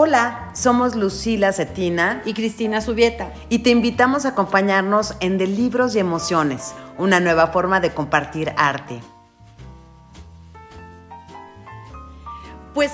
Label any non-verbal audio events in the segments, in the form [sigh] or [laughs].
Hola, somos Lucila Cetina y Cristina Subieta. y te invitamos a acompañarnos en De Libros y Emociones, una nueva forma de compartir arte. Pues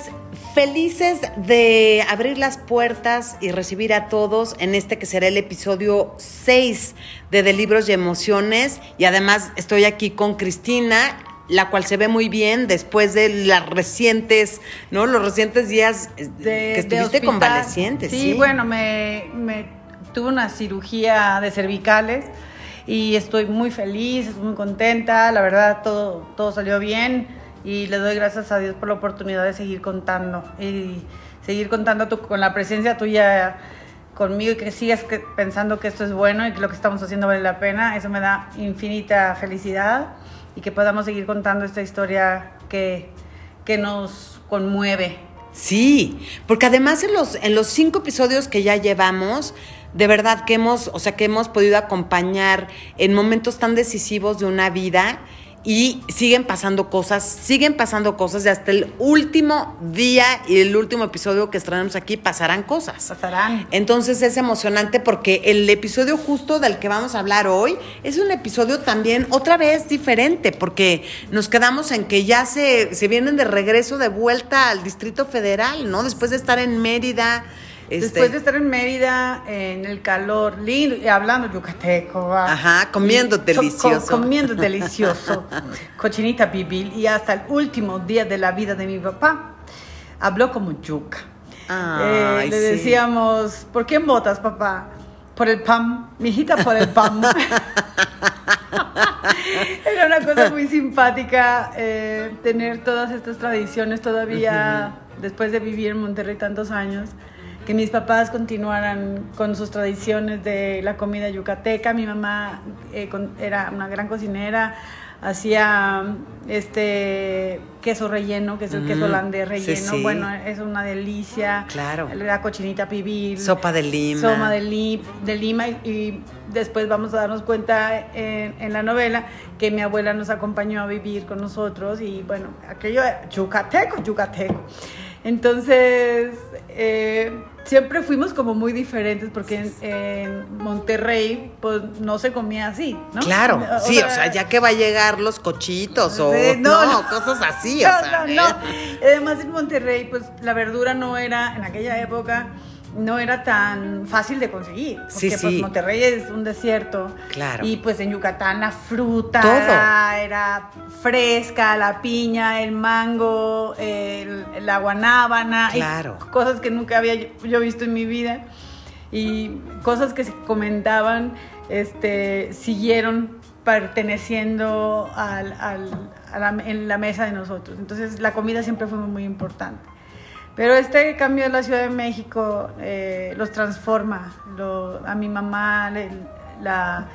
felices de abrir las puertas y recibir a todos en este que será el episodio 6 de De Libros y Emociones. Y además estoy aquí con Cristina, la cual se ve muy bien después de las recientes, ¿no? Los recientes días eh, De- que estuviste convaleciente. Sí, Sí, bueno, me, me tuve una cirugía de cervicales y estoy muy feliz, muy contenta. La verdad, todo, todo salió bien y le doy gracias a Dios por la oportunidad de seguir contando y seguir contando tu- con la presencia tuya conmigo y que sigas que- pensando que esto es bueno y que lo que estamos haciendo vale la pena. Eso me da infinita felicidad y que podamos seguir contando esta historia que, que nos conmueve. Sí, porque además en los, en los cinco episodios que ya llevamos, de verdad que hemos, o sea, que hemos podido acompañar en momentos tan decisivos de una vida y siguen pasando cosas, siguen pasando cosas y hasta el último día y el último episodio que estrenamos aquí pasarán cosas. Pasarán. Entonces es emocionante porque el episodio justo del que vamos a hablar hoy es un episodio también otra vez diferente porque nos quedamos en que ya se, se vienen de regreso de vuelta al Distrito Federal, ¿no? Después de estar en Mérida. Este, Después de estar en Mérida, en el calor, lindo, y hablando yucateco, ¿va? Ajá, comiendo delicioso. co- comiendo delicioso, cochinita pibil, y hasta el último día de la vida de mi papá, habló como yuca. Ay, Eh, le sí. decíamos, ¿por quién votas, papá? Por el pan, mijita, por el pan. [laughs] Era una cosa muy simpática eh, tener todas estas tradiciones todavía después de vivir en Monterrey tantos años. Que mis papás continuaran con sus tradiciones de la comida yucateca. Mi mamá eh, con- era una gran cocinera, hacía este queso relleno, que es el queso Mm, holandés relleno. sí. Bueno, es una delicia. Claro. La cochinita pibil. Sopa de lima. Soma de, li- de Lima y, y después vamos a darnos cuenta en, en la novela que mi abuela nos acompañó a vivir con nosotros y bueno, aquello era yucateco, yucateco. Entonces, eh, siempre fuimos como muy diferentes porque en, en Monterrey pues no se comía así, ¿no? Claro, O sí, o sea, ya que va a llegar los cochitos o Sí, no, no, no. cosas así, o sea. no, no. Además en Monterrey, pues la verdura no era, en aquella época, no era tan fácil de conseguir. Porque Sí, pues. Monterrey es un desierto. Claro. Y pues en Yucatán la fruta Todo. Era, fresca, la piña, el mango, el- la guanábana. y cosas que nunca había yo, yo visto en mi vida. Y cosas que se comentaban, este, siguieron perteneciendo al, al- a la, en la mesa de nosotros. Entonces la comida siempre fue muy importante. Pero este cambio de la Ciudad de México eh, los transforma. Lo- a mi mamá le- la,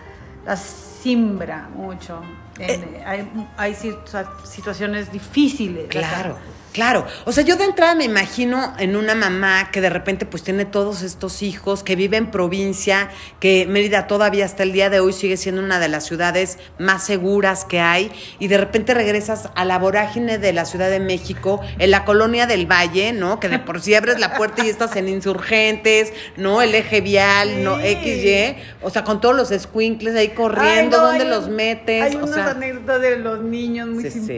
la simbra mucho. En- hay hay situ- situaciones difíciles. acá. Claro. O sea, yo de entrada me imagino en una mamá que de repente pues tiene todos estos hijos, que vive en provincia, que Mérida todavía hasta el día de hoy sigue siendo una de las ciudades más seguras que hay, y de repente regresas a la vorágine de la Ciudad de México, en la colonia del Valle, ¿no? Que de por sí abres la puerta y estás en insurgentes, ¿no? El eje vial, ¿no? XY, o sea, con todos los squinkles ahí corriendo, Ay, no, ¿dónde hay los un- metes? Hay o unas sea, anécdotas de los niños muy Sí, sí.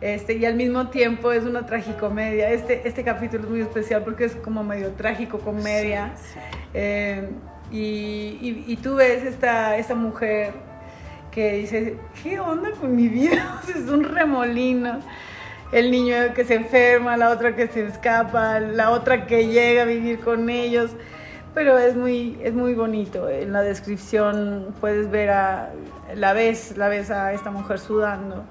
Este, y al mismo tiempo es una tragicomedia. Este, este capítulo es muy especial porque es como medio trágico comedia. Eh, y, y- y tú ves esta, esta mujer que dice, ¿qué onda con mi vida? [laughs] es un remolino. El niño que se enferma, la otra que se escapa, la otra que llega a vivir con ellos. Pero es muy, es muy bonito. En la descripción puedes ver a la ves, la ves a esta mujer sudando,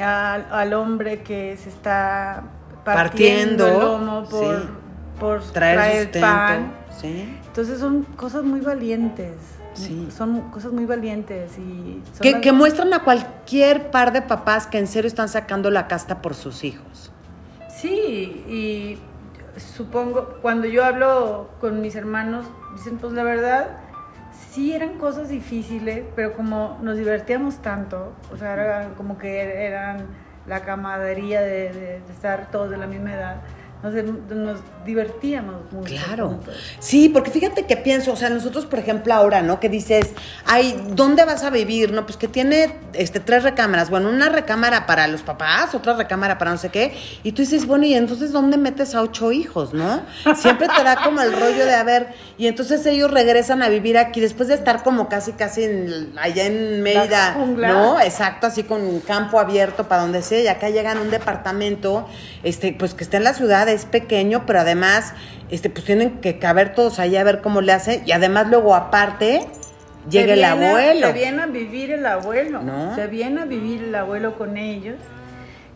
al, al hombre que se está partiendo, Partiendo, el lomo por, sí. por traer, traer, sustento, pan. ¿sí? Entonces son cosas muy valientes. Sí. Son cosas muy valientes y Que, las- que muestran a cualquier par de papás que en serio están sacando la casta por sus hijos. Sí, y supongo, cuando yo hablo con mis hermanos, dicen, pues la verdad, sí eran cosas difíciles, pero como nos divertíamos tanto, o sea, como que eran la camaradería de, estar todos de la misma edad, nos, divertíamos mucho. Claro. Sí, porque fíjate que pienso, o sea, nosotros, por ejemplo, ahora, ¿no? Que dices, ay, ¿dónde vas a vivir? No, pues que tiene este, tres recámaras. Bueno, una recámara para los papás, otra recámara para no sé qué. Y tú dices, bueno, ¿y entonces dónde metes a ocho hijos, no? Siempre te da como el rollo de, a ver, y entonces ellos regresan a vivir aquí después de estar como casi, casi allá en Mérida, ¿no? Exacto, así con campo abierto para donde sea. Y acá llegan a un departamento, este, pues que está en la ciudad es pequeño, pero además, este, pues tienen que caber todos ahí a ver cómo le hace. Y además luego aparte, llega el abuelo. Se viene a vivir el abuelo. ¿No? Se viene a vivir el abuelo con ellos,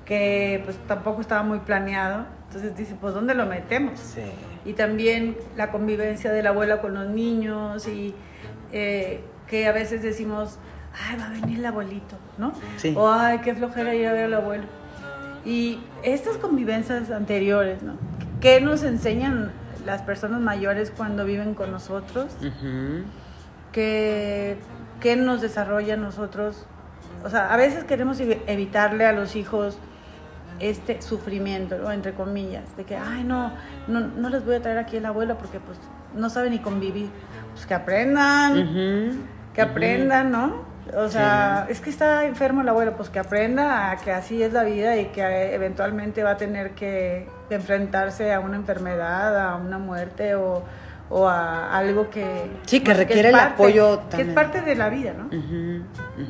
que pues tampoco estaba muy planeado. Entonces dice, pues ¿dónde lo metemos? Sí. Y también la convivencia del abuelo con los niños y eh, que a veces decimos, ay, va a venir el abuelito, ¿no? Sí. O ay, qué flojera ir a ver al abuelo. Y estas convivencias anteriores, ¿no? ¿Qué nos enseñan las personas mayores cuando viven con nosotros? ¿Qué, nos desarrolla nosotros? O sea, a veces queremos evitarle a los hijos este sufrimiento, entre comillas, de que, ay, no, no, les voy a traer aquí el abuelo porque pues no sabe ni convivir. Pues que aprendan, que aprendan, ¿no? O sea, es que está enfermo el abuelo, pues que aprenda a que así es la vida y que eventualmente va a tener que enfrentarse a una enfermedad, a una muerte o, o a algo que... Sí, que requiere el apoyo también. Que es parte de la vida, ¿no?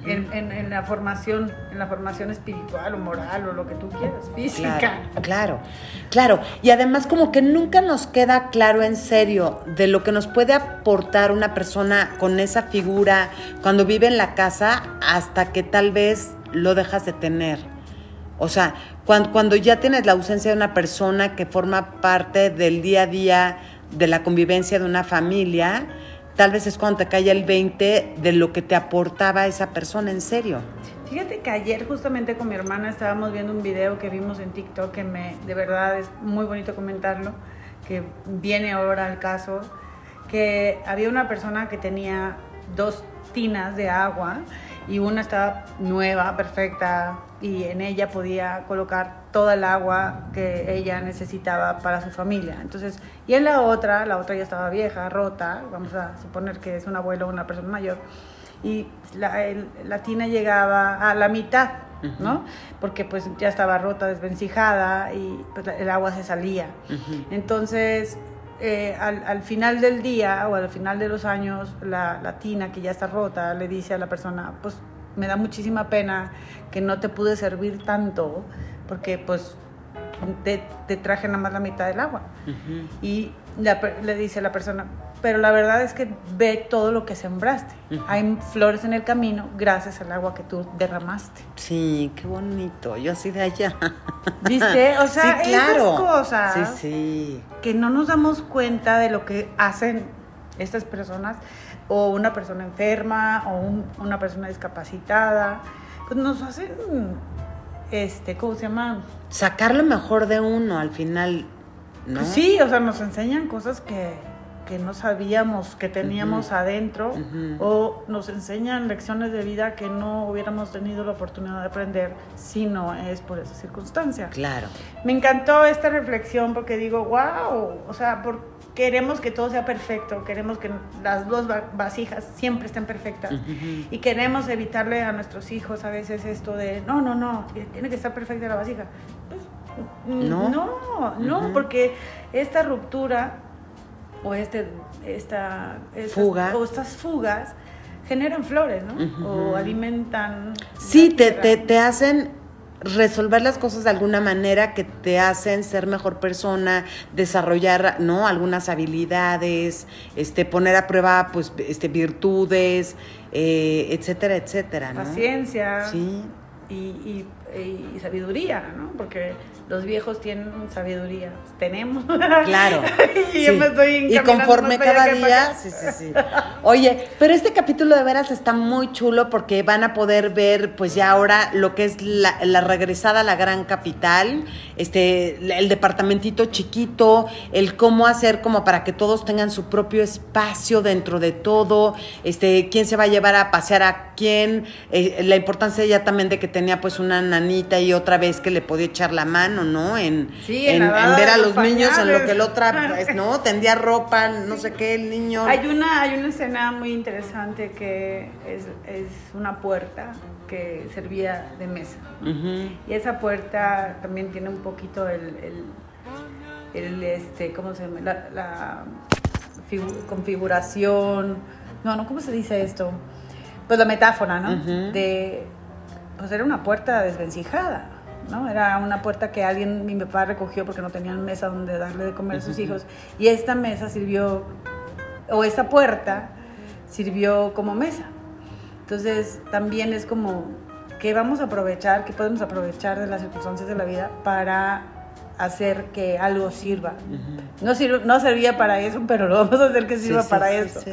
En, la formación, en la formación espiritual o moral o lo que tú quieras, física. Claro, claro, Y además como que nunca nos queda claro en serio de lo que nos puede aportar una persona con esa figura cuando vive en la casa hasta que tal vez lo dejas de tener. O sea, cuando, cuando ya tienes la ausencia de una persona que forma parte del día a día, de la convivencia de una familia, tal vez es cuando te cae el 20 de lo que te aportaba esa persona en serio. Fíjate que ayer justamente con mi hermana estábamos viendo un video que vimos en TikTok que me, de verdad es muy bonito comentarlo, que viene ahora al caso, que había una persona que tenía dos tinas de agua y una estaba nueva, perfecta, y en ella podía colocar toda el agua que ella necesitaba para su familia. Entonces, y en la otra, la otra ya estaba vieja, rota, vamos a suponer que es un abuelo o una persona mayor, y la, tina llegaba a la mitad, ¿no? Porque pues ya estaba rota, desvencijada y pues, el agua se salía. Entonces, eh, al, final del día o al final de los años, la, la, tina que ya está rota le dice a la persona, pues me da muchísima pena que no te pude servir tanto porque pues te, traje nada más la mitad del agua. Y le dice la persona, pero la verdad es que ve todo lo que sembraste. Hay flores en el camino gracias al agua que tú derramaste. Sí, qué bonito. Yo así de allá. ¿Viste? O sea, esas cosas que no nos damos cuenta de lo que hacen estas personas o una persona enferma o una persona discapacitada, pues nos hacen, este, ¿cómo se llama? Sacar lo mejor de uno al final, ¿no? Pues sí, o sea, nos enseñan cosas que, que no sabíamos que teníamos adentro o nos enseñan lecciones de vida que no hubiéramos tenido la oportunidad de aprender si no es por esa circunstancia. Claro. Me encantó esta reflexión porque digo, wow, o sea, por, queremos que todo sea perfecto, queremos que las dos vasijas siempre estén perfectas y queremos evitarle a nuestros hijos a veces esto de, no, no, no, tiene que estar perfecta la vasija. Pues, no, no, no porque esta ruptura o este, esta, Fuga. o estas fugas generan flores, ¿no? O alimentan. Sí, te, te, te, hacen resolver las cosas de alguna manera que te hacen ser mejor persona, desarrollar, ¿no? Algunas habilidades, este, poner a prueba, pues, este, virtudes, eh, etcétera, etcétera, ¿no? Paciencia. Sí. Y, y, y sabiduría, ¿no? Porque los viejos tienen sabiduría. Tenemos. Claro. [laughs] y yo me estoy Y conforme cada día. Sí, sí, sí. Oye, pero este capítulo de veras está muy chulo porque van a poder ver, pues ya ahora, lo que es la, regresada a la gran capital, este, el departamentito chiquito, el cómo hacer como para que todos tengan su propio espacio dentro de todo, este, quién se va a llevar a pasear a quién, eh, la importancia ya también de que tenía pues una nanita y otra vez que le podía echar la mano ¿no? En, Sí, en, ver a los los niños en lo que el otra, pues, ¿no? Tendía ropa, no sé qué, el niño. Hay una, hay una escena muy interesante que es, es una puerta que servía de mesa. Y esa puerta también tiene un poquito el, el, el, este, ¿cómo se llama? La, la figu- configuración, no, no, ¿cómo se dice esto? Pues la metáfora, ¿no? De, pues era una puerta desvencijada, ¿no? Era una puerta que alguien, mi papá recogió porque no tenían mesa donde darle de comer a sus hijos. Y esta mesa sirvió, o esta puerta sirvió como mesa. Entonces también es como que vamos a aprovechar, que podemos aprovechar de las circunstancias de la vida para hacer que algo sirva. no, sirve- no servía para eso, pero lo vamos a hacer que sirva sí, para sí, eso. sí.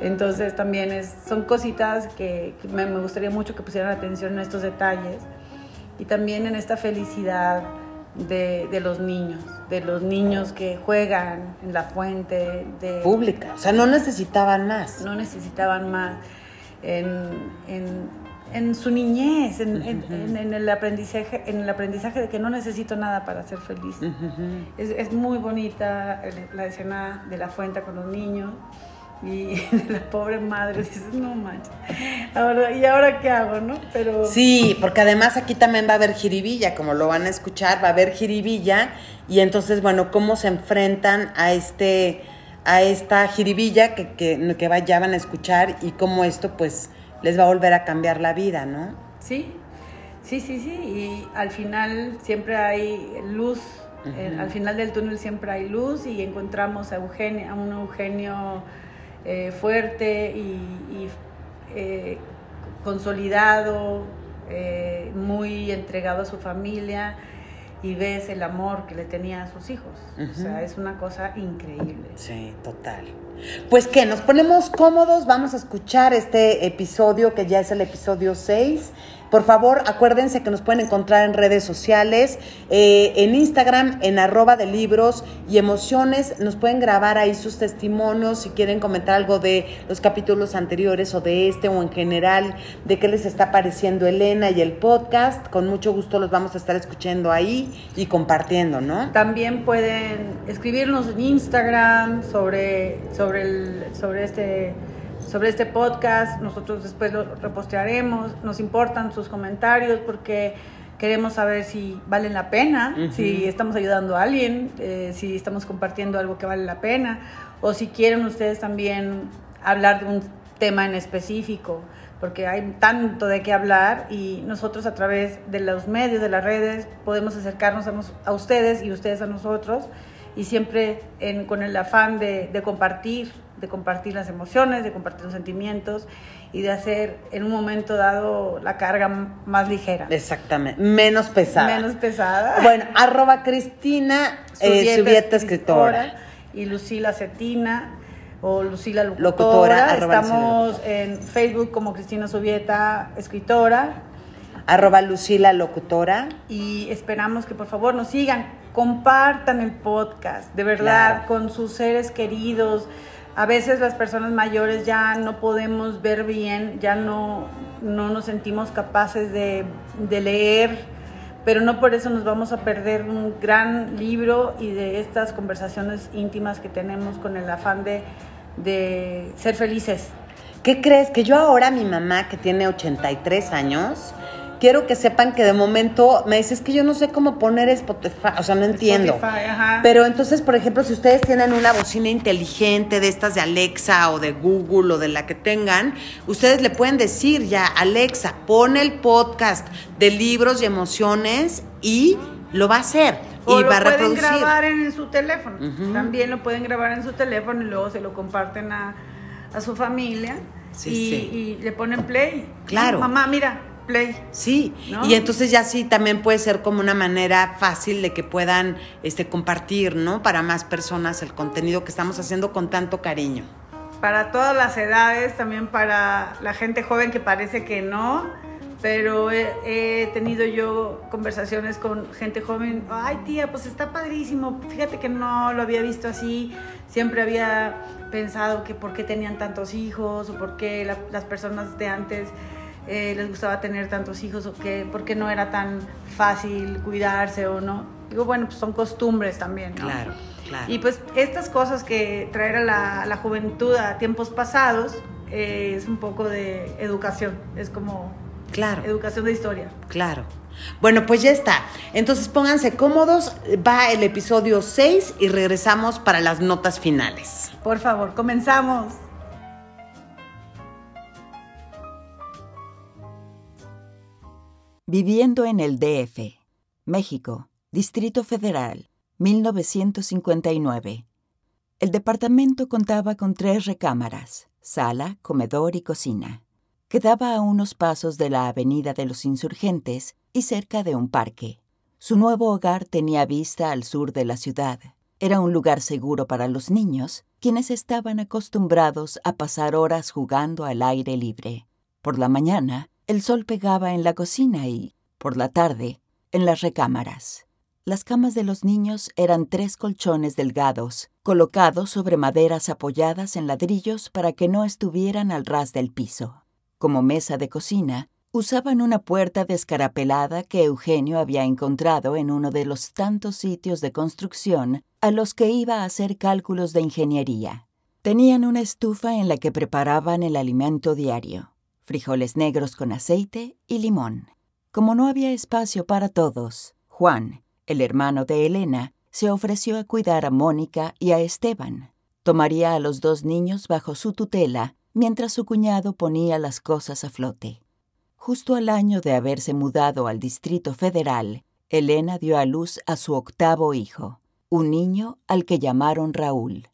Entonces también es, son cositas que, que me, me gustaría mucho que pusieran atención en estos detalles y también en esta felicidad de, de los niños, de los niños que juegan en la fuente, de, Pública, o sea, no necesitaban más. no necesitaban más en, en- en su niñez, en, el aprendizaje, en el aprendizaje de que no necesito nada para ser feliz. Es, es muy bonita el- la escena de la fuente con los niños y [laughs] de la pobre madre. Dices, no manches. Ahora, ¿Y ahora qué hago, no? Pero Sí, porque además aquí también va a haber jiribilla, como lo van a escuchar, va a haber jiribilla y entonces, bueno, cómo se enfrentan a este a esta jiribilla que, que, que va- ya van a escuchar y cómo esto pues les va a volver a cambiar la vida, ¿no? sí, sí, sí, sí. Y al final siempre hay luz. Eh, al final del túnel siempre hay luz y encontramos a, Eugenio, a un Eugenio eh, fuerte y, y, eh, consolidado, eh, muy entregado a su familia y ves el amor que le tenía a sus hijos. O sea, es una cosa increíble. Sí, total. Pues que nos ponemos cómodos, vamos a escuchar este episodio que ya es el episodio 6. Por favor, acuérdense que nos pueden encontrar en redes sociales, eh, en Instagram, en arroba de libros y emociones. Nos pueden grabar ahí sus testimonios si quieren comentar algo de los capítulos anteriores o de este o en general, de qué les está pareciendo Elena y el podcast. Con mucho gusto los vamos a estar escuchando ahí y compartiendo, ¿no? También pueden escribirnos en Instagram sobre, sobre, el, sobre, este, sobre este podcast. Nosotros después lo repostearemos. Nos importan sus comentarios porque queremos saber si valen la pena, si estamos ayudando a alguien, eh, si estamos compartiendo algo que vale la pena, o si quieren ustedes también hablar de un tema en específico, porque hay tanto de qué hablar y nosotros a través de los medios, de las redes, podemos acercarnos a, nos- a ustedes y ustedes a nosotros y siempre en- con el afán de, de compartir, de compartir las emociones, de compartir los sentimientos y de hacer en un momento dado la carga más ligera, Exactamente, menos pesada. menos pesada. Bueno, arroba Cristina eh, Subieta, escritora. Y Lucila Cetina o Lucila Locutora. Locutora, Estamos en Facebook como Cristina Subieta, escritora. Arroba Lucila Locutora. Y esperamos que por favor nos sigan, compartan el podcast, de verdad, Claro. con sus seres queridos. A veces las personas mayores ya no podemos ver bien, ya no, no nos sentimos capaces de, de leer, pero no por eso nos vamos a perder un gran libro y de estas conversaciones íntimas que tenemos con el afán de, de ser felices. ¿Qué crees? Que yo ahora, mi mamá, que tiene 83 años, quiero que sepan que de momento me dice, es que yo no sé cómo poner Spotify, o sea, no entiendo. Spotify, ajá. Pero entonces, por ejemplo, si ustedes tienen una bocina inteligente de estas de Alexa o de Google o de la que tengan, ustedes le pueden decir ya, Alexa, pone el podcast de libros y emociones y lo va a hacer. O y lo va a pueden reproducir. grabar en su teléfono. También lo pueden grabar en su teléfono y luego se lo comparten a, a su familia. Sí, y, sí. y le ponen play. Claro. Mamá, mira, play. Sí, ¿No? y entonces ya sí también puede ser como una manera fácil de que puedan este, compartir, ¿no? Para más personas el contenido que estamos haciendo con tanto cariño. Para todas las edades, también para la gente joven que parece que no. Pero he, he tenido yo conversaciones con gente joven. Ay, tía, pues está padrísimo. Fíjate que no lo había visto así. Siempre había pensado que por qué tenían tantos hijos o por qué la- las personas de antes eh, les gustaba tener tantos hijos o qué, por qué no era tan fácil cuidarse o no. Digo, bueno, pues son costumbres también, ¿no? Claro, claro. Y pues estas cosas que traer a la, la juventud a tiempos pasados eh, es un poco de educación, es como claro. educación de historia. Claro. Bueno, pues ya está. Entonces pónganse cómodos, va el episodio 6 y regresamos para las notas finales. Por favor, comenzamos. Viviendo en el DF, México, Distrito Federal, 1959. El departamento contaba con tres recámaras, sala, comedor y cocina. Quedaba a unos pasos de la Avenida de los Insurgentes y cerca de un parque. Su nuevo hogar tenía vista al sur de la ciudad. Era un lugar seguro para los niños, quienes estaban acostumbrados a pasar horas jugando al aire libre. Por la mañana, el sol pegaba en la cocina y, por la tarde, en las recámaras. Las camas de los niños eran tres colchones delgados, colocados sobre maderas apoyadas en ladrillos para que no estuvieran al ras del piso. Como mesa de cocina, usaban una puerta descarapelada que Eugenio había encontrado en uno de los tantos sitios de construcción a los que iba a hacer cálculos de ingeniería. Tenían una estufa en la que preparaban el alimento diario, frijoles negros con aceite y limón. Como no había espacio para todos, Juan, el hermano de Elena, se ofreció a cuidar a Mónica y a Esteban. Tomaría a los dos niños bajo su tutela mientras su cuñado ponía las cosas a flote. Justo al año de haberse mudado al Distrito Federal, Elena dio a luz a su octavo hijo, un niño al que llamaron Raúl.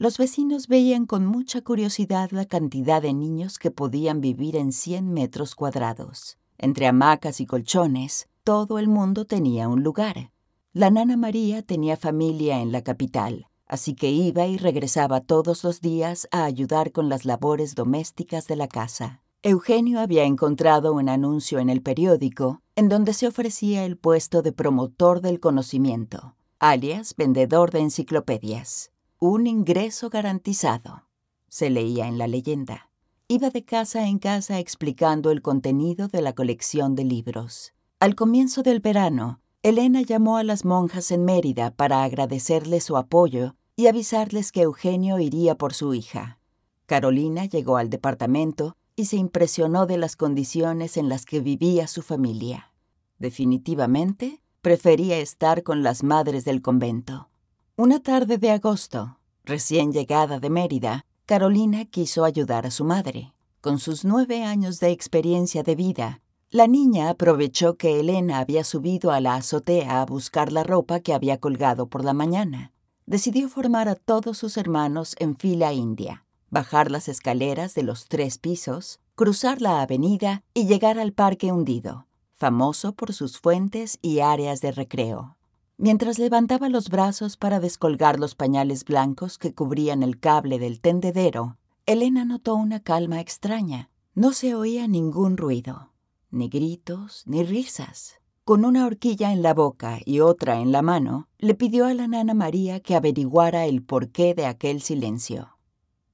Los vecinos veían con mucha curiosidad la cantidad de niños que podían vivir en 100 metros cuadrados. Entre hamacas y colchones, todo el mundo tenía un lugar. La nana María tenía familia en la capital, así que iba y regresaba todos los días a ayudar con las labores domésticas de la casa. Eugenio había encontrado un anuncio en el periódico en donde se ofrecía el puesto de promotor del conocimiento, alias vendedor de enciclopedias. Un ingreso garantizado, se leía en la leyenda. Iba de casa en casa explicando el contenido de la colección de libros. Al comienzo del verano, Elena llamó a las monjas en Mérida para agradecerles su apoyo y avisarles que Eugenio iría por su hija. Carolina llegó al departamento y se impresionó de las condiciones en las que vivía su familia. Definitivamente, prefería estar con las madres del convento. Una tarde de agosto, recién llegada de Mérida, Carolina quiso ayudar a su madre. Con sus nueve años de experiencia de vida, la niña aprovechó que Elena había subido a la azotea a buscar la ropa que había colgado por la mañana decidió formar a todos sus hermanos en fila india, bajar las escaleras de los tres pisos, cruzar la avenida y llegar al parque hundido, famoso por sus fuentes y áreas de recreo. Mientras levantaba los brazos para descolgar los pañales blancos que cubrían el cable del tendedero, Elena notó una calma extraña. No se oía ningún ruido, ni gritos, ni risas. Con una horquilla en la boca y otra en la mano, le pidió a la nana María que averiguara el porqué de aquel silencio.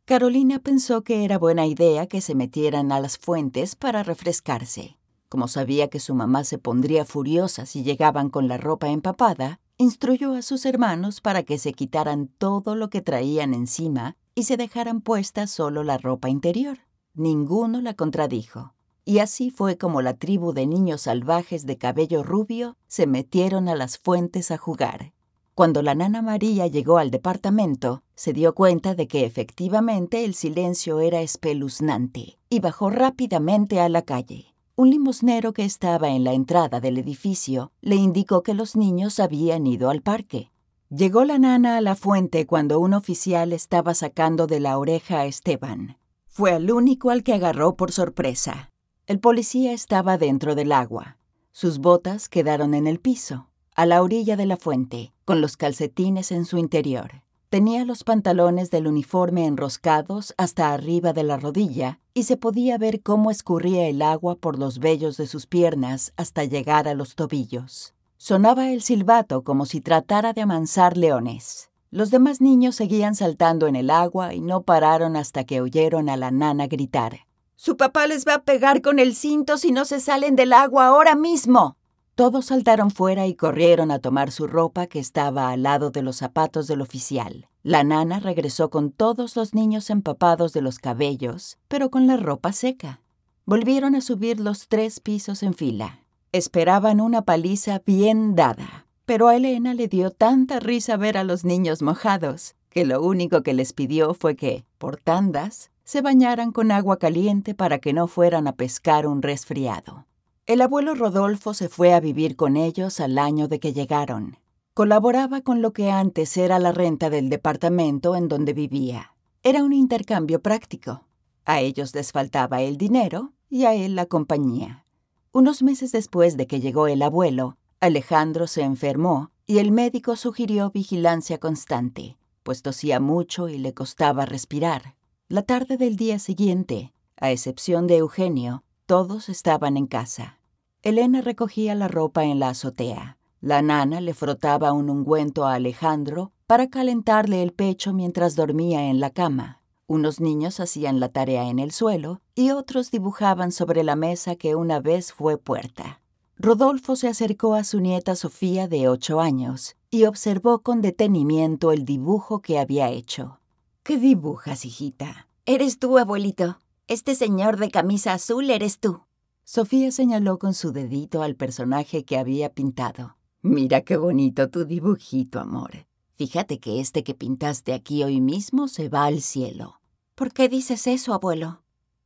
Carolina pensó que era buena idea que se metieran a las fuentes para refrescarse. Como sabía que su mamá se pondría furiosa si llegaban con la ropa empapada, instruyó a sus hermanos para que se quitaran todo lo que traían encima y se dejaran puesta solo la ropa interior. Ninguno la contradijo. Y así fue como la tribu de niños salvajes de cabello rubio se metieron a las fuentes a jugar. Cuando la nana María llegó al departamento, se dio cuenta de que efectivamente el silencio era espeluznante y bajó rápidamente a la calle. Un limosnero que estaba en la entrada del edificio le indicó que los niños habían ido al parque. Llegó la nana a la fuente cuando un oficial estaba sacando de la oreja a Esteban. Fue el único al que agarró por sorpresa. El policía estaba dentro del agua. Sus botas quedaron en el piso, a la orilla de la fuente, con los calcetines en su interior. Tenía los pantalones del uniforme enroscados hasta arriba de la rodilla y se podía ver cómo escurría el agua por los vellos de sus piernas hasta llegar a los tobillos. Sonaba el silbato como si tratara de amansar leones. Los demás niños seguían saltando en el agua y no pararon hasta que oyeron a la nana gritar. Su papá les va a pegar con el cinto si no se salen del agua ahora mismo. Todos saltaron fuera y corrieron a tomar su ropa que estaba al lado de los zapatos del oficial. La nana regresó con todos los niños empapados de los cabellos, pero con la ropa seca. Volvieron a subir los tres pisos en fila. Esperaban una paliza bien dada, pero a Elena le dio tanta risa ver a los niños mojados, que lo único que les pidió fue que, por tandas, se bañaran con agua caliente para que no fueran a pescar un resfriado. El abuelo Rodolfo se fue a vivir con ellos al año de que llegaron. Colaboraba con lo que antes era la renta del departamento en donde vivía. Era un intercambio práctico. A ellos les faltaba el dinero y a él la compañía. Unos meses después de que llegó el abuelo, Alejandro se enfermó y el médico sugirió vigilancia constante, pues tosía mucho y le costaba respirar. La tarde del día siguiente, a excepción de Eugenio, todos estaban en casa. Elena recogía la ropa en la azotea. La nana le frotaba un ungüento a Alejandro para calentarle el pecho mientras dormía en la cama. Unos niños hacían la tarea en el suelo y otros dibujaban sobre la mesa que una vez fue puerta. Rodolfo se acercó a su nieta Sofía de ocho años y observó con detenimiento el dibujo que había hecho. ¿Qué dibujas, hijita? Eres tú, abuelito. Este señor de camisa azul eres tú. Sofía señaló con su dedito al personaje que había pintado. Mira qué bonito tu dibujito, amor. Fíjate que este que pintaste aquí hoy mismo se va al cielo. ¿Por qué dices eso, abuelo?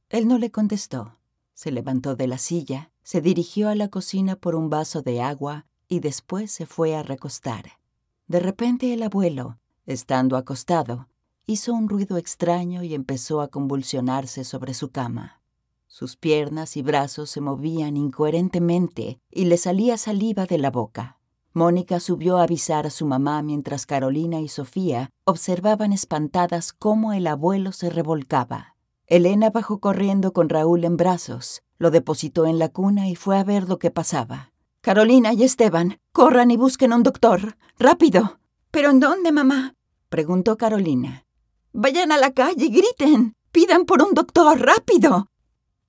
Él no le contestó. Se levantó de la silla, se dirigió a la cocina por un vaso de agua y después se fue a recostar. De repente el abuelo, estando acostado, hizo un ruido extraño y empezó a convulsionarse sobre su cama. Sus piernas y brazos se movían incoherentemente y le salía saliva de la boca. Mónica subió a avisar a su mamá mientras Carolina y Sofía observaban espantadas cómo el abuelo se revolcaba. Elena bajó corriendo con Raúl en brazos, lo depositó en la cuna y fue a ver lo que pasaba. Carolina y Esteban, corran y busquen un doctor. ¡Rápido! ¿Pero en dónde, mamá? preguntó Carolina. Vayan a la calle griten. Pidan por un doctor, rápido.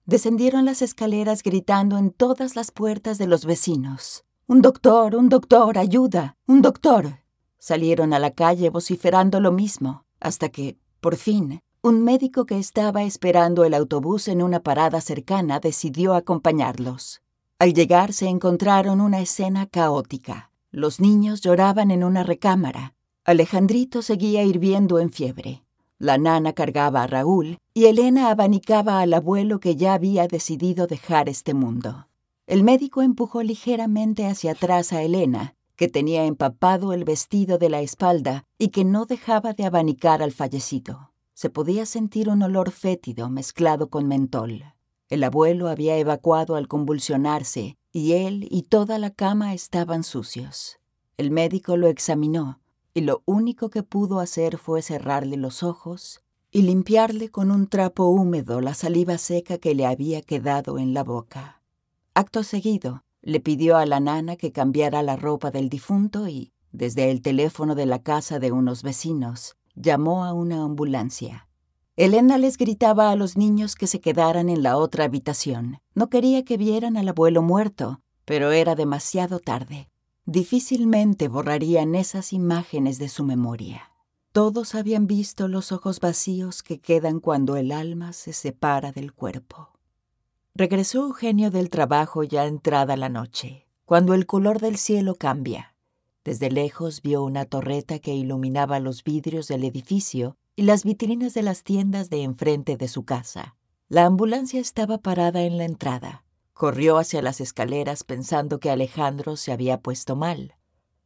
Descendieron las escaleras gritando en todas las puertas de los vecinos. Un doctor, un doctor, ayuda, un doctor. Salieron a la calle vociferando lo mismo, hasta que, por fin, un médico que estaba esperando el autobús en una parada cercana decidió acompañarlos. Al llegar se encontraron una escena caótica. Los niños lloraban en una recámara. Alejandrito seguía hirviendo en fiebre. La nana cargaba a Raúl y Elena abanicaba al abuelo que ya había decidido dejar este mundo. El médico empujó ligeramente hacia atrás a Elena, que tenía empapado el vestido de la espalda y que no dejaba de abanicar al fallecido. Se podía sentir un olor fétido mezclado con mentol. El abuelo había evacuado al convulsionarse y él y toda la cama estaban sucios. El médico lo examinó y lo único que pudo hacer fue cerrarle los ojos y limpiarle con un trapo húmedo la saliva seca que le había quedado en la boca. Acto seguido, le pidió a la nana que cambiara la ropa del difunto y, desde el teléfono de la casa de unos vecinos, llamó a una ambulancia. Elena les gritaba a los niños que se quedaran en la otra habitación. No quería que vieran al abuelo muerto, pero era demasiado tarde. Difícilmente borrarían esas imágenes de su memoria. Todos habían visto los ojos vacíos que quedan cuando el alma se separa del cuerpo. Regresó Eugenio del trabajo ya entrada la noche, cuando el color del cielo cambia. Desde lejos vio una torreta que iluminaba los vidrios del edificio y las vitrinas de las tiendas de enfrente de su casa. La ambulancia estaba parada en la entrada. Corrió hacia las escaleras pensando que Alejandro se había puesto mal.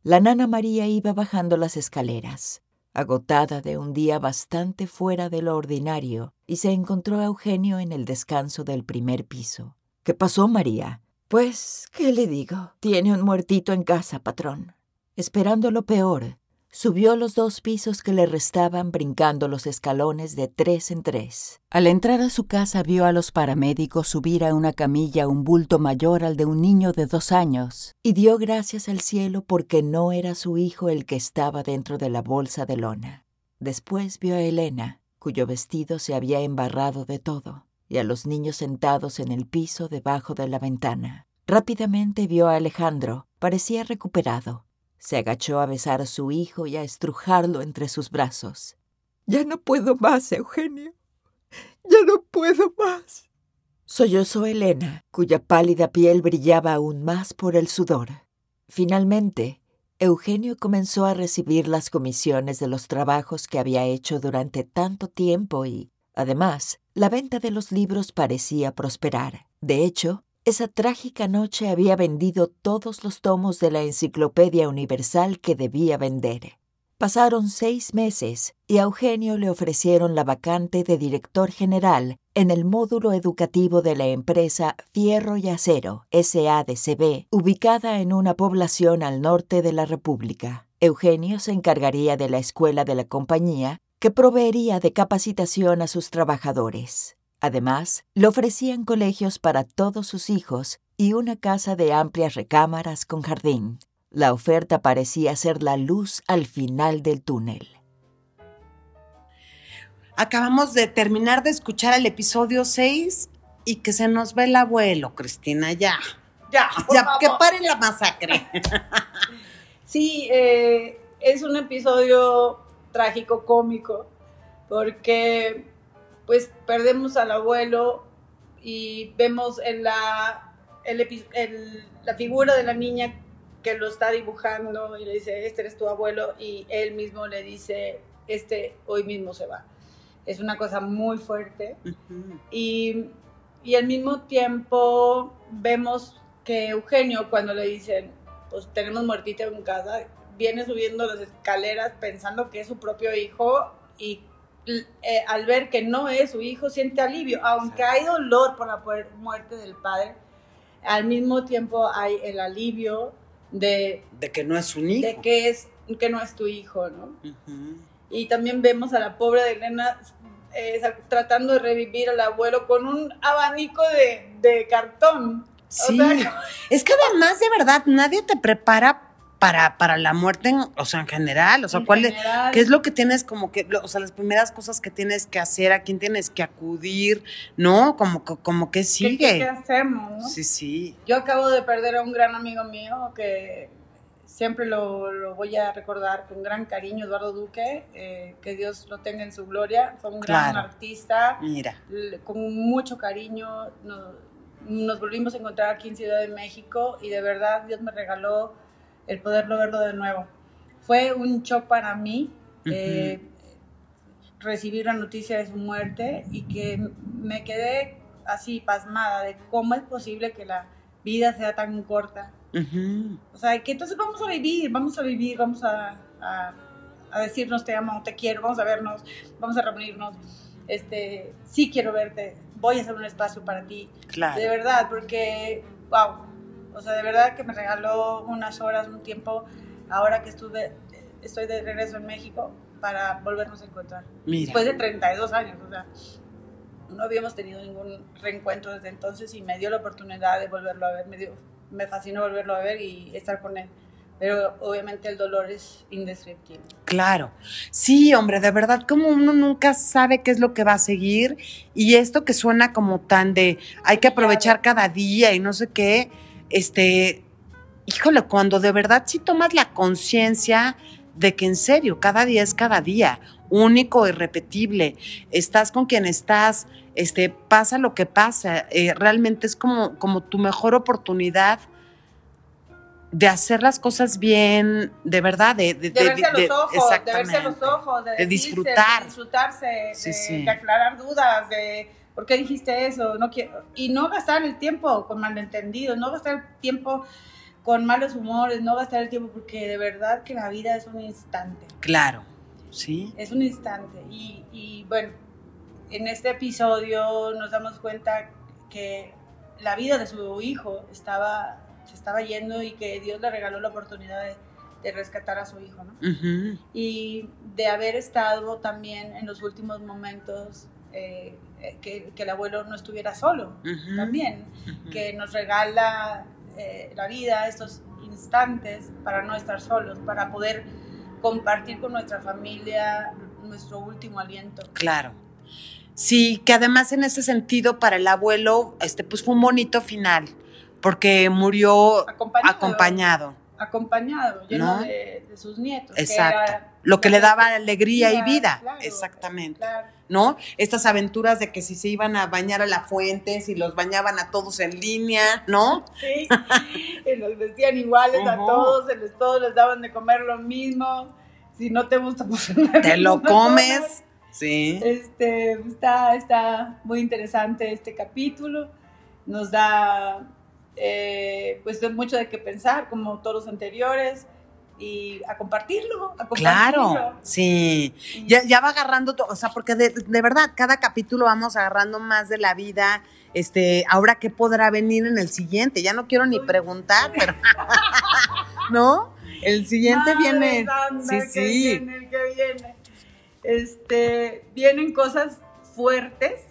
La nana María iba bajando las escaleras, agotada de un día bastante fuera de lo ordinario, y se encontró a Eugenio en el descanso del primer piso. ¿Qué pasó, María? Pues, ¿qué le digo? Tiene un muertito en casa, patrón. Esperando lo peor, Subió los dos pisos que le restaban brincando los escalones de tres en tres. Al entrar a su casa vio a los paramédicos subir a una camilla un bulto mayor al de un niño de dos años y dio gracias al cielo porque no era su hijo el que estaba dentro de la bolsa de lona. Después vio a Elena, cuyo vestido se había embarrado de todo. y a los niños sentados en el piso debajo de la ventana. Rápidamente vio a Alejandro. Parecía recuperado. Se agachó a besar a su hijo y a estrujarlo entre sus brazos. Ya no puedo más, Eugenio. Ya no puedo más. Sollozó Elena, cuya pálida piel brillaba aún más por el sudor. Finalmente, Eugenio comenzó a recibir las comisiones de los trabajos que había hecho durante tanto tiempo y, además, la venta de los libros parecía prosperar. De hecho, esa trágica noche había vendido todos los tomos de la Enciclopedia Universal que debía vender. Pasaron seis meses y a Eugenio le ofrecieron la vacante de director general en el módulo educativo de la empresa Fierro y Acero, SADCB, ubicada en una población al norte de la República. Eugenio se encargaría de la escuela de la compañía, que proveería de capacitación a sus trabajadores. Además, le ofrecían colegios para todos sus hijos y una casa de amplias recámaras con jardín. La oferta parecía ser la luz al final del túnel. Acabamos de terminar de escuchar el episodio 6 y que se nos ve el abuelo, Cristina, ya. Ya, ya, que pare la masacre. [laughs] sí, eh, es un episodio trágico, cómico, porque pues perdemos al abuelo y vemos en la, la figura de la niña que lo está dibujando y le dice, este eres tu abuelo, y él mismo le dice, este hoy mismo se va. Es una cosa muy fuerte. y, y al mismo tiempo vemos que Eugenio, cuando le dicen, pues tenemos muertita en casa, viene subiendo las escaleras pensando que es su propio hijo y eh, al ver que no es su hijo siente alivio, aunque hay dolor por la muerte del padre, al mismo tiempo hay el alivio de, que no es un hijo. De que, es, que no es tu hijo, ¿no? Y también vemos a la pobre de Elena eh, tratando de revivir al abuelo con un abanico de, cartón. Sí, [laughs] es que además de verdad nadie te prepara para, para la muerte, o sea, en general, o sea, ¿cuál ¿qué es lo que tienes como que, o sea, las primeras cosas que tienes que hacer, a quién tienes que acudir, ¿no? Como, como que sigue. ¿Qué, qué hacemos? Sí, sí. Yo acabo de perder a un gran amigo mío que siempre lo, voy a recordar con gran cariño, Eduardo Duque, eh, que Dios lo tenga en su gloria, fue un gran artista, Mira. con mucho cariño, nos, nos volvimos a encontrar aquí en Ciudad de México y de verdad Dios me regaló el poderlo verlo de nuevo. Fue un shock para mí eh, recibir la noticia de su muerte y que me quedé así pasmada de cómo es posible que la vida sea tan corta. O sea, que entonces vamos a vivir, vamos a vivir, vamos a, a, decirnos te amo, te quiero, vamos a vernos, vamos a reunirnos. Este, sí quiero verte, voy a hacer un espacio para ti. Claro. De verdad, porque, wow, o sea, de verdad que me regaló unas horas, un tiempo, ahora que estuve, estoy de regreso en México, para volvernos a encontrar. Después de 32 años, o sea, no habíamos tenido ningún reencuentro desde entonces y me dio la oportunidad de volverlo a ver, me, dio, me fascinó volverlo a ver y estar con él. Pero obviamente el dolor es indescriptible. Claro. Sí, hombre, de verdad, como uno nunca sabe qué es lo que va a seguir y esto que suena como tan de hay que aprovechar cada día y no sé qué, este, híjole, cuando de verdad sí tomas la conciencia de que en serio, cada día es cada día, único, irrepetible, estás con quien estás, este, pasa lo que pasa, eh, realmente es como, como tu mejor oportunidad de hacer las cosas bien, de verdad, de, de, verse a los ojos, de verse a los ojos, de, disfrutar, de disfrutarse, de aclarar dudas, de ¿por qué dijiste eso? No quiero, y no gastar el tiempo con malentendidos, no gastar el tiempo con malos humores, no gastar el tiempo porque de verdad que la vida es un instante. Claro, sí. Es un instante. Y, y bueno, en este episodio nos damos cuenta que la vida de su hijo estaba, se estaba yendo y que Dios le regaló la oportunidad de, de rescatar a su hijo, ¿no? Y de haber estado también en los últimos momentos eh, que, el abuelo no estuviera solo también, que nos regala eh, la vida, estos instantes para no estar solos, para poder compartir con nuestra familia nuestro último aliento. Claro. Sí, que además en ese sentido para el abuelo, este, pues fue un bonito final, porque murió Acompañado. acompañado. acompañado, lleno ¿No? de, de sus nietos. que Exacto. era- Lo que le daba alegría y vida. Claro, Exactamente. claro. ¿No? Estas aventuras de que si se iban a bañar a la fuente, si los bañaban a todos en línea, ¿no? [laughs] Sí, y los vestían iguales a todos, se les, todos les daban de comer lo mismo. Si no te gusta, pues [laughs] Te lo comes. Sí. Este, está, está muy interesante este capítulo. Nos da eh, pues mucho de qué pensar, como todos los anteriores, y a compartirlo, a compartirlo. Claro, sí. Y- Ya, ya va agarrando, to- o sea, porque de, de verdad, cada capítulo vamos agarrando más de la vida. Este, ahora qué podrá venir en el siguiente. Ya no quiero ni preguntar, pero. [laughs] ¿No? El siguiente Madre viene. santa, Sí, que sí. viene, que viene. Este, vienen cosas fuertes.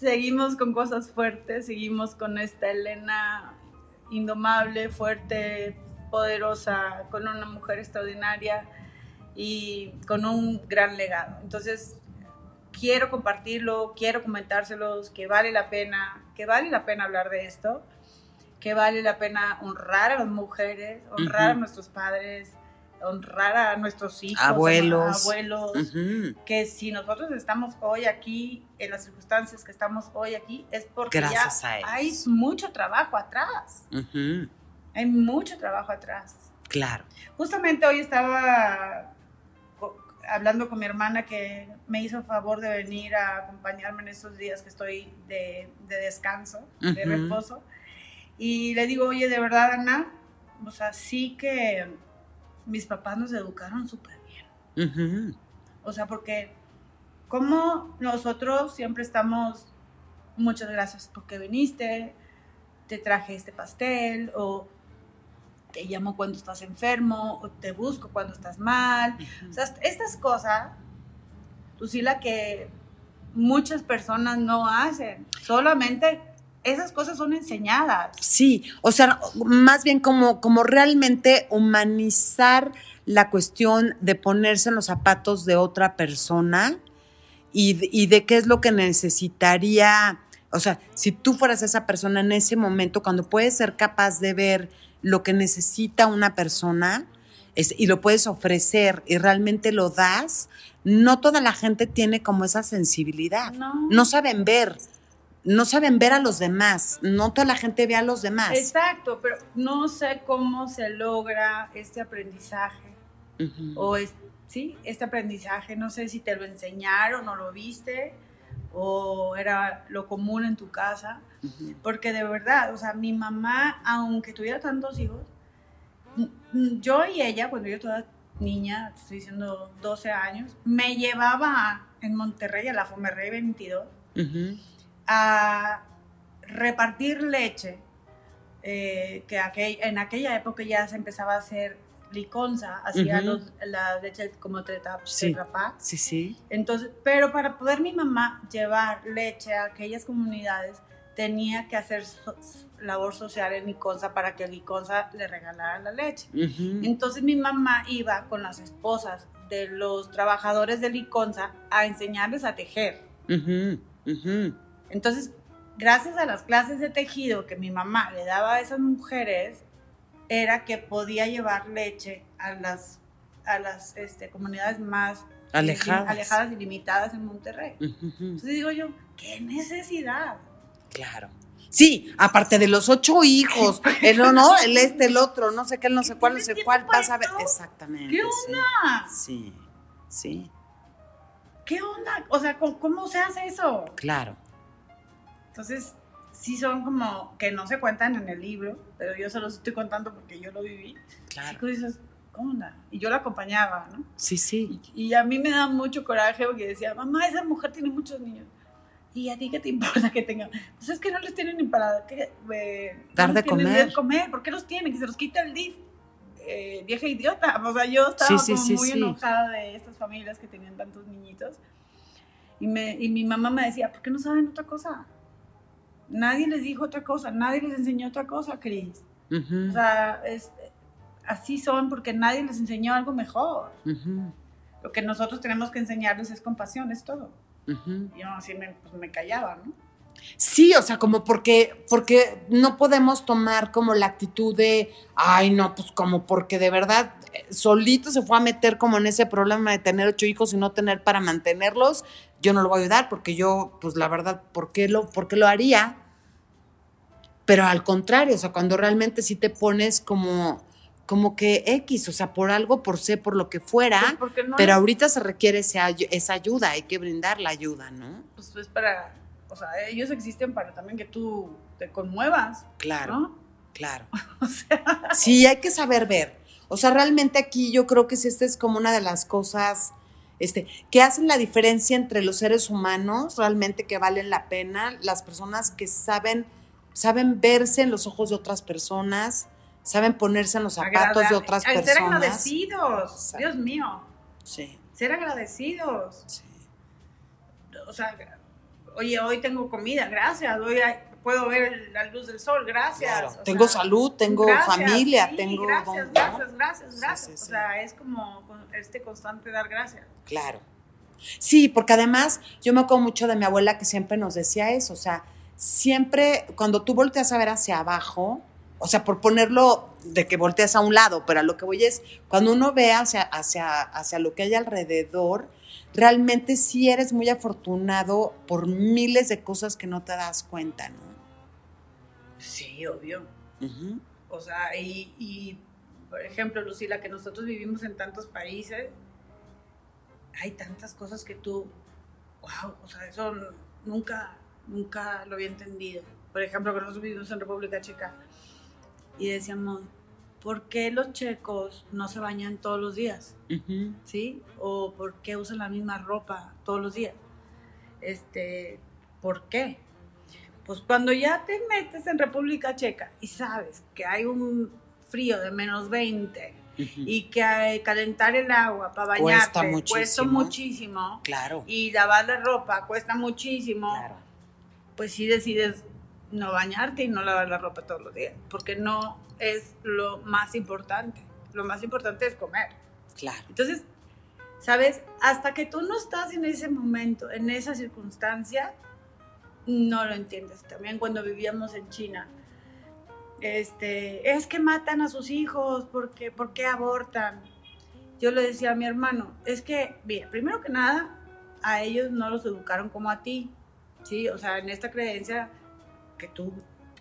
Seguimos con cosas fuertes. Seguimos con esta Elena indomable, fuerte, poderosa, con una mujer extraordinaria y con un gran legado. Entonces, quiero compartirlo, quiero comentárselos, que vale la pena, que vale la pena hablar de esto, que vale la pena honrar a las mujeres, honrar a nuestros padres, honrar a nuestros hijos, Abuelos. abuelos, que si nosotros estamos hoy aquí, en las circunstancias que estamos hoy aquí, es porque Gracias ya hay mucho trabajo atrás. Hay mucho trabajo atrás. Claro. Justamente hoy estaba hablando con mi hermana que me hizo el favor de venir a acompañarme en estos días que estoy de, de descanso, de reposo. Y le digo, oye, de verdad, Ana, o sea, sí que mis papás nos educaron súper bien. O sea, porque como nosotros siempre estamos, muchas gracias porque viniste, te traje este pastel, o te llamo cuando estás enfermo, o te busco cuando estás mal. O sea, estas cosas, Lucila, que muchas personas no hacen. Solamente esas cosas son enseñadas. Sí, o sea, más bien como, como realmente humanizar la cuestión de ponerse en los zapatos de otra persona y de qué es lo que necesitaría, o sea, si tú fueras esa persona en ese momento, cuando puedes ser capaz de ver lo que necesita una persona es- y lo puedes ofrecer y realmente lo das, no toda la gente tiene como esa sensibilidad. No. No saben ver, no saben ver a los demás, no toda la gente ve a los demás. Exacto, pero no sé cómo se logra este aprendizaje. O es, sí, este aprendizaje, no sé si te lo enseñaron o lo viste o era lo común en tu casa, porque de verdad, o sea, mi mamá, aunque tuviera tantos hijos, yo y ella, cuando yo toda niña, estoy diciendo 12 años, me llevaba en Monterrey, a la Fomerrey 22, Ujú. a repartir leche, eh, que aquel- en aquella época ya se empezaba a hacer liconza, hacía la leche como tetra, Sí. Tetra Pak. Sí, sí. Entonces, pero para poder mi mamá llevar leche a aquellas comunidades, tenía que hacer so- labor social en Liconza para que Liconza le regalara la leche. Entonces mi mamá iba con las esposas de los trabajadores de Liconza a enseñarles a tejer. Entonces, gracias a las clases de tejido que mi mamá le daba a esas mujeres, era que podía llevar leche a las, a las este, comunidades más Alejadas. alejadas y limitadas en Monterrey. Entonces digo yo, ¿qué necesidad? Claro. Sí, aparte de los ocho hijos, [laughs] el no, el este, el otro, no sé qué, no sé cuál, no sé cuál, vas a ver. Exactamente. ¿Qué sí. onda? Sí, sí, ¿Qué onda? O sea, ¿cómo, cómo se hace eso? claro. Entonces, sí son como que no se cuentan en el libro, pero yo se los estoy contando porque yo lo viví. Claro. Y dices, ¿cómo onda? Y yo la acompañaba, ¿no? Sí, sí. Y, y a mí me da mucho coraje porque decía, mamá, esa mujer tiene muchos niños. ¿Y a ti qué te [laughs] importa que tengan? Pues es que no les tienen ni para. Eh, Dar no de comer. de comer. ¿Por qué los tienen? Que se los quita el DIF. Eh, vieja idiota. O sea, yo estaba Sí, sí, como muy sí. enojada de estas familias que tenían tantos niñitos. Y, me, y mi mamá me decía, ¿por qué no saben otra cosa? Nadie les dijo otra cosa, nadie les enseñó otra cosa, Cris. O sea, es, así son porque nadie les enseñó algo mejor. Lo que nosotros tenemos que enseñarles es compasión, es todo. Y yo así me, pues, me callaba, ¿no? Sí, o sea, como porque, porque no podemos tomar como la actitud de, ay, no, pues como porque de verdad eh, solito se fue a meter como en ese problema de tener ocho hijos y no tener para mantenerlos, yo no lo voy a ayudar porque yo, pues la verdad, ¿por qué lo, por qué lo haría? Pero al contrario, o sea, cuando realmente sí te pones como, como que X, o sea, por algo, por C, por lo que fuera, Pues no pero ahorita se requiere esa, esa ayuda, hay que brindar la ayuda, ¿no? Pues es para, o sea, ellos existen para también que tú te conmuevas, Claro, ¿no? claro. [laughs] O sea, Sí, hay que saber ver. O sea, realmente aquí yo creo que sí, esta es como una de las cosas este, que hacen la diferencia entre los seres humanos, realmente que valen la pena, las personas que saben, saben verse en los ojos de otras personas, saben ponerse en los zapatos de otras Ay, Ser personas. agradecidos, Exacto. Dios mío, Sí, ser agradecidos. sí. O sea, oye, hoy tengo comida, gracias, hoy hay- puedo ver la luz del sol, gracias. Claro. o Tengo sea, salud, tengo gracias, familia, sí, tengo Gracias, don- ¿no? gracias, gracias, Sí, gracias. sí, O sí. sea, es como con- este constante dar gracias. Claro. Sí, porque además yo me acuerdo mucho de mi abuela que siempre nos decía eso, o sea, siempre cuando tú volteas a ver hacia abajo, o sea, por ponerlo de que volteas a un lado, pero a lo que voy es, cuando uno ve hacia, hacia, hacia lo que hay alrededor, realmente sí eres muy afortunado por miles de cosas que no te das cuenta, ¿no? Sí, obvio. O sea, y, y, por ejemplo, Lucila, que nosotros vivimos en tantos países, hay tantas cosas que tú, wow, o sea, eso nunca, nunca lo había entendido. Por ejemplo, que nosotros vivimos en República Checa y decíamos, ¿por qué los checos no se bañan todos los días? ¿Sí? ¿O por qué usan la misma ropa todos los días? Este, ¿por qué? Pues cuando ya te metes en República Checa y sabes que hay un frío de menos 20 Ujú. y que calentar el agua para bañarte cuesta muchísimo. muchísimo Claro, y lavar la ropa cuesta muchísimo, claro. pues sí decides no bañarte y no lavar la ropa todos los días, porque no es lo más importante. Lo más importante es comer. Claro. Entonces, ¿sabes? Hasta que tú no estás en ese momento, en esa circunstancia, no lo entiendes. También cuando vivíamos en China, este, es que matan a sus hijos, porque, ¿por qué abortan? Yo le decía a mi hermano, es que, mira, primero que nada, a ellos no los educaron como a ti, ¿sí? O sea, en esta creencia que tú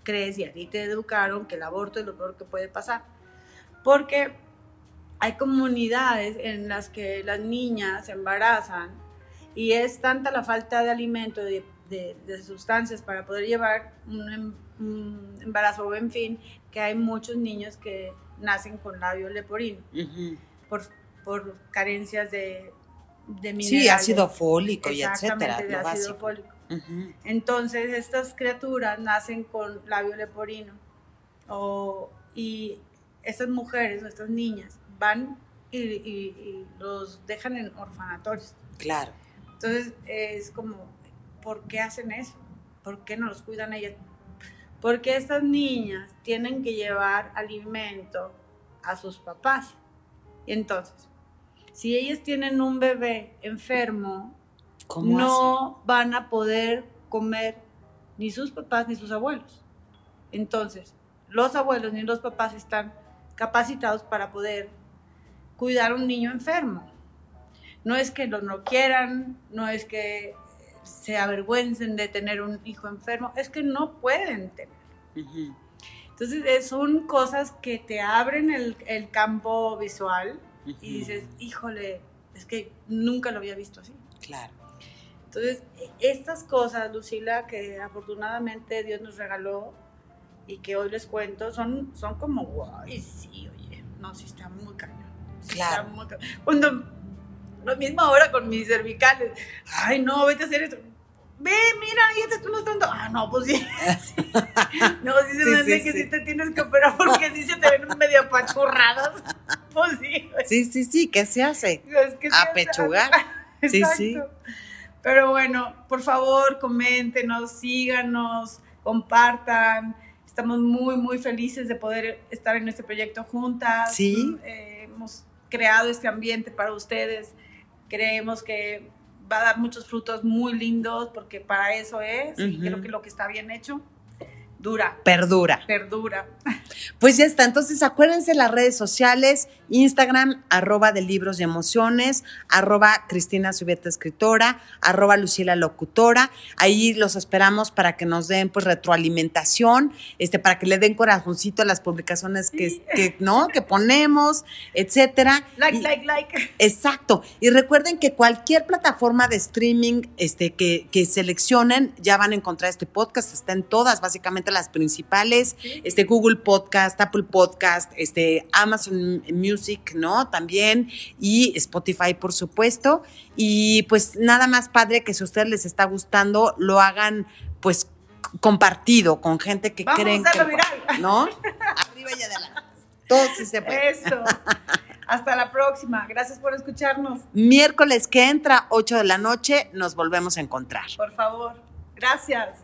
crees y a ti te educaron que el aborto es lo peor que puede pasar. Porque hay comunidades en las que las niñas se embarazan y es tanta la falta de alimento, de, de- de sustancias para poder llevar un, em- un embarazo, en fin, que hay muchos niños que nacen con labio leporino Ujú. por, por carencias de, de minerales. Sí, ácido fólico y etcétera, de ácido básico. fólico. Ujú. Entonces, estas criaturas nacen con labio leporino. O, y estas mujeres, estas niñas, van y, y- y los dejan en orfanatorios. Claro. Entonces, es como, ¿por qué hacen eso? ¿Por qué no los cuidan ellas? Porque estas niñas tienen que llevar alimento a sus papás. Entonces, si ellas tienen un bebé enfermo, ¿Cómo no van a poder comer ni sus papás ni sus abuelos. Entonces, los abuelos ni los papás están capacitados para poder cuidar a un niño enfermo. No es que lo no quieran, no es que se avergüencen de tener un hijo enfermo, es que no pueden tener. hacen? Ujú. Entonces, eh, son cosas que te abren el, el campo visual y Ujú. dices, híjole, es que nunca lo había visto así. Claro. Entonces, estas cosas, Lucila, que afortunadamente Dios nos regaló y que hoy les cuento, son, son como, wow, y sí, oye, no, sí está muy cañón. sí Claro. está muy cañón. Cuando, lo mismo ahora con mis cervicales, ay, no, vete a hacer esto. Ve, mira, ya te estoy mostrando. Ah, no, pues sí. sí. [laughs] No, sí se Sí, me hace sí, que sí. te tienes que operar porque sí se te ven [laughs] medio apachurradas. Pues sí. Sí, sí, sí, ¿qué se hace? Es que Apechugar. [laughs] Sí, sí. Pero bueno, por favor, coméntenos, síganos, compartan. Estamos muy, muy felices de poder estar en este proyecto juntas. Sí. Eh, hemos creado este ambiente para ustedes. Creemos que va a dar muchos frutos muy lindos porque para eso es y creo que lo que está bien hecho dura, Perdura. perdura. Pues ya está. Entonces, acuérdense las redes sociales, Instagram, arroba de libros y emociones, arroba Cristina Subieta Escritora, arroba Lucila Locutora. Ahí los esperamos para que nos den pues retroalimentación, este, para que le den corazoncito a las publicaciones que, Sí. que, ¿no? que ponemos, etcétera. Like, Y- like, like. Exacto. Y recuerden que cualquier plataforma de streaming este, que, que seleccionen, ya van a encontrar este podcast. Está en todas, básicamente las principales. Este, Google Podcast, Apple Podcast, este, Amazon Music, ¿no? También. Y Spotify, por supuesto. Y pues nada más padre que si a ustedes les está gustando, lo hagan pues compartido con gente que Vamos a creen que... viral. ¿No? Arriba y adelante. Todo sí se puede. Eso. Hasta la próxima. Gracias por escucharnos. Miércoles que entra, 8 de la noche, nos volvemos a encontrar. Por favor. Gracias.